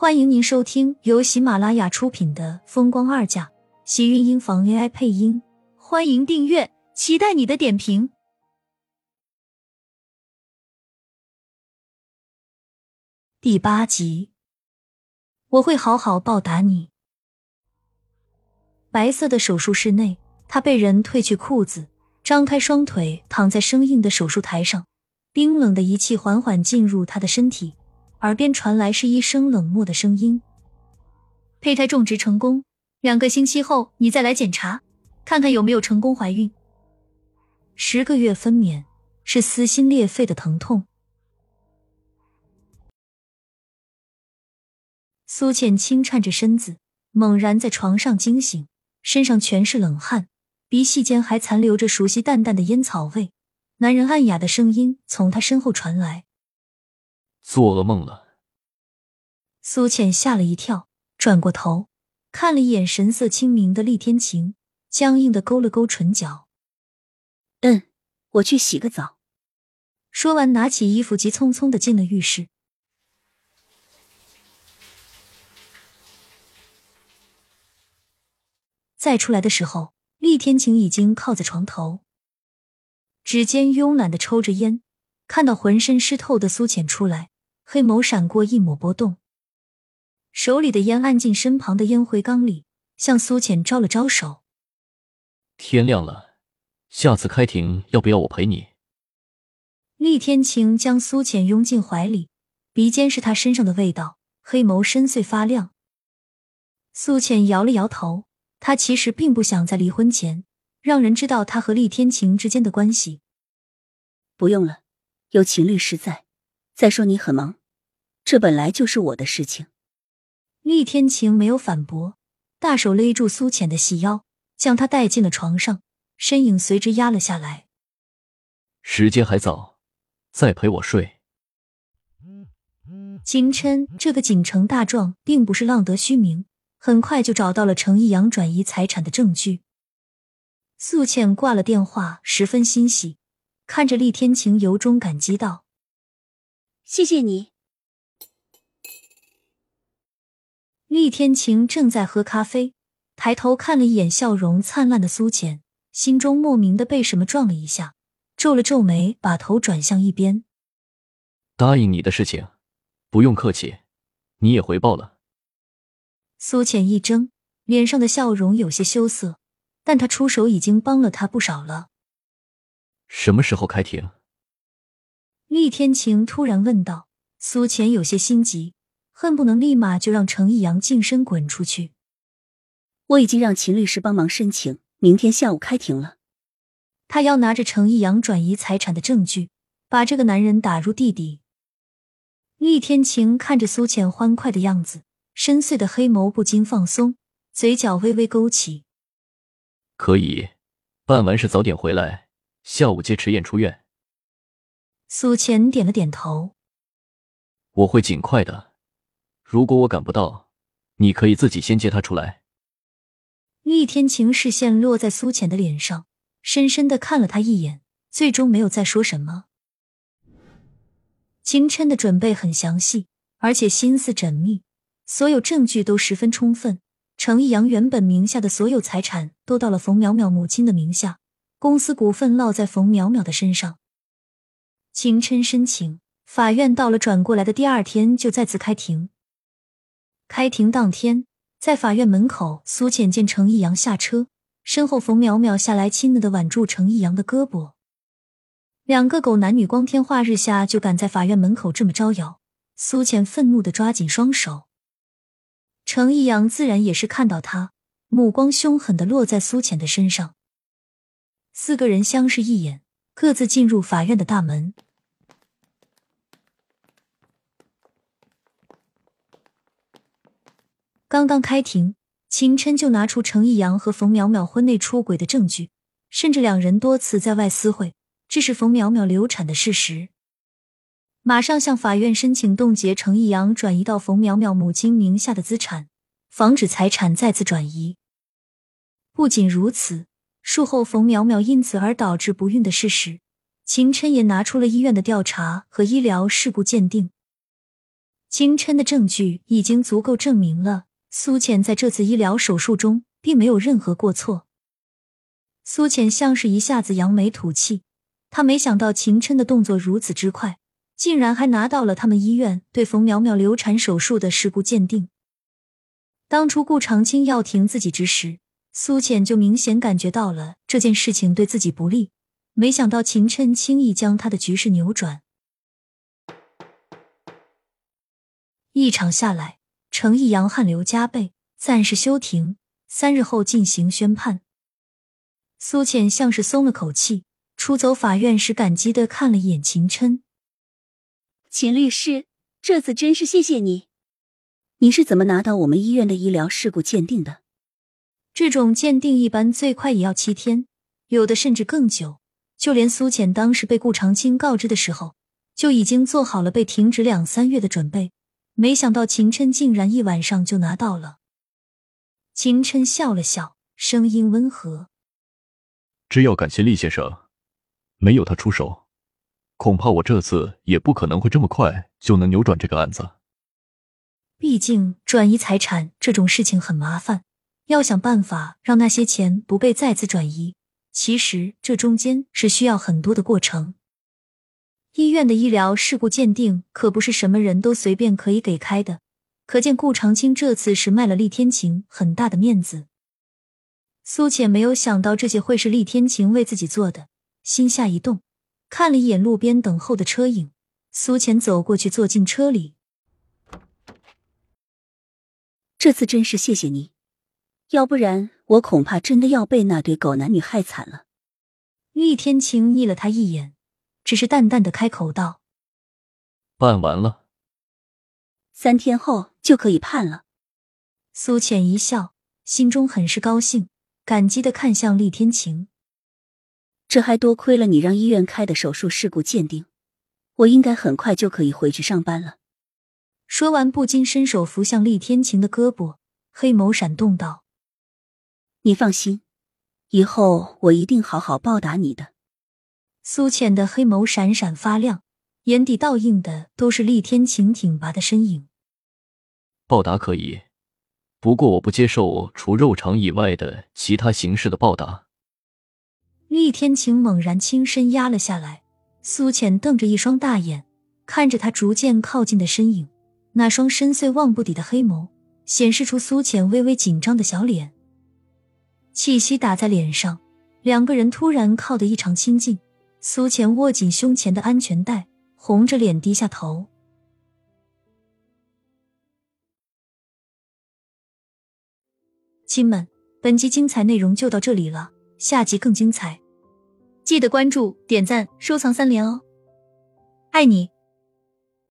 欢迎您收听由喜马拉雅出品的《风光二嫁》，喜运音房 AI 配音。欢迎订阅，期待你的点评。第八集，我会好好报答你。白色的手术室内，他被人褪去裤子，张开双腿躺在生硬的手术台上，冰冷的仪器缓缓进入他的身体。耳边传来是医生冷漠的声音：“胚胎种植成功，两个星期后你再来检查，看看有没有成功怀孕。十个月分娩是撕心裂肺的疼痛。”苏倩轻颤着身子，猛然在床上惊醒，身上全是冷汗，鼻息间还残留着熟悉淡淡的烟草味。男人暗哑的声音从他身后传来。做噩梦了。苏浅吓了一跳，转过头看了一眼神色清明的厉天晴，僵硬的勾了勾唇角。嗯，我去洗个澡。说完，拿起衣服，急匆匆的进了浴室。再出来的时候，厉天晴已经靠在床头，指尖慵懒的抽着烟。看到浑身湿透的苏浅出来，黑眸闪过一抹波动，手里的烟按进身旁的烟灰缸里，向苏浅招了招手。天亮了，下次开庭要不要我陪你？厉天晴将苏浅拥进怀里，鼻尖是他身上的味道，黑眸深邃发亮。苏浅摇了摇头，他其实并不想在离婚前让人知道他和厉天晴之间的关系。不用了。有秦律师在，再说你很忙，这本来就是我的事情。厉天晴没有反驳，大手勒住苏浅的细腰，将她带进了床上，身影随之压了下来。时间还早，再陪我睡。秦琛这个锦城大壮并不是浪得虚名，很快就找到了程逸阳转移财产的证据。素浅挂了电话，十分欣喜。看着厉天晴，由衷感激道：“谢谢你。”厉天晴正在喝咖啡，抬头看了一眼笑容灿烂的苏浅，心中莫名的被什么撞了一下，皱了皱眉，把头转向一边。答应你的事情，不用客气，你也回报了。苏浅一怔，脸上的笑容有些羞涩，但他出手已经帮了他不少了。什么时候开庭？厉天晴突然问道。苏浅有些心急，恨不能立马就让程逸阳净身滚出去。我已经让秦律师帮忙申请，明天下午开庭了。他要拿着程逸阳转移财产的证据，把这个男人打入地底。厉天晴看着苏浅欢快的样子，深邃的黑眸不禁放松，嘴角微微勾起。可以，办完事早点回来。下午接迟燕出院，苏浅点了点头。我会尽快的。如果我赶不到，你可以自己先接他出来。厉天晴视线落在苏浅的脸上，深深的看了他一眼，最终没有再说什么。秦琛的准备很详细，而且心思缜密，所有证据都十分充分。程逸阳原本名下的所有财产都到了冯淼淼母亲的名下。公司股份落在冯淼淼的身上。秦琛申请，法院到了转过来的第二天就再次开庭。开庭当天，在法院门口，苏浅见程逸阳下车，身后冯淼淼下来，亲昵的挽住程逸阳的胳膊。两个狗男女光天化日下就敢在法院门口这么招摇，苏浅愤怒的抓紧双手。程逸阳自然也是看到他，目光凶狠的落在苏浅的身上。四个人相视一眼，各自进入法院的大门。刚刚开庭，秦琛就拿出程逸阳和冯淼淼婚内出轨的证据，甚至两人多次在外私会，致使冯淼淼流产的事实。马上向法院申请冻结程逸阳转移到冯淼淼母亲名下的资产，防止财产再次转移。不仅如此。术后冯淼淼因此而导致不孕的事实，秦琛也拿出了医院的调查和医疗事故鉴定。秦琛的证据已经足够证明了苏浅在这次医疗手术中并没有任何过错。苏浅像是一下子扬眉吐气，他没想到秦琛的动作如此之快，竟然还拿到了他们医院对冯苗苗流产手术的事故鉴定。当初顾长青要停自己之时，苏浅就明显感觉到了这件事情对自己不利，没想到秦琛轻易将他的局势扭转。一场下来，程逸阳汗流浃背，暂时休庭，三日后进行宣判。苏浅像是松了口气，出走法院时感激的看了一眼秦琛。秦律师，这次真是谢谢你。你是怎么拿到我们医院的医疗事故鉴定的？这种鉴定一般最快也要七天，有的甚至更久。就连苏浅当时被顾长青告知的时候，就已经做好了被停职两三月的准备。没想到秦琛竟然一晚上就拿到了。秦琛笑了笑，声音温和：“只要感谢厉先生，没有他出手，恐怕我这次也不可能会这么快就能扭转这个案子。”毕竟转移财产这种事情很麻烦，要想办法让那些钱不被再次转移，其实这中间是需要很多的过程。医院的医疗事故鉴定可不是什么人都随便可以给开的，可见顾长青这次是卖了厉天晴很大的面子。苏浅没有想到这些会是厉天晴为自己做的，心下一动，看了一眼路边等候的车影，苏浅走过去坐进车里。这次真是谢谢你，要不然我恐怕真的要被那对狗男女害惨了。厉天晴睨了他一眼，只是淡淡的开口道：“办完了，三天后就可以判了。”苏浅一笑，心中很是高兴，感激的看向厉天晴：“这还多亏了你让医院开的手术事故鉴定，我应该很快就可以回去上班了。”说完，不禁伸手扶向厉天晴的胳膊，黑眸闪动道：“你放心，以后我一定好好报答你的。”苏浅的黑眸闪闪发亮，眼底倒映的都是厉天晴挺拔的身影。报答可以，不过我不接受除肉偿以外的其他形式的报答。厉天晴猛然轻身压了下来，苏浅瞪着一双大眼，看着他逐渐靠近的身影。那双深邃望不底的黑眸，显示出苏浅微微紧张的小脸。气息打在脸上，两个人突然靠得异常亲近。苏浅握紧胸前的安全带，红着脸低下头。亲们，本集精彩内容就到这里了，下集更精彩，记得关注、点赞、收藏三连哦！爱你。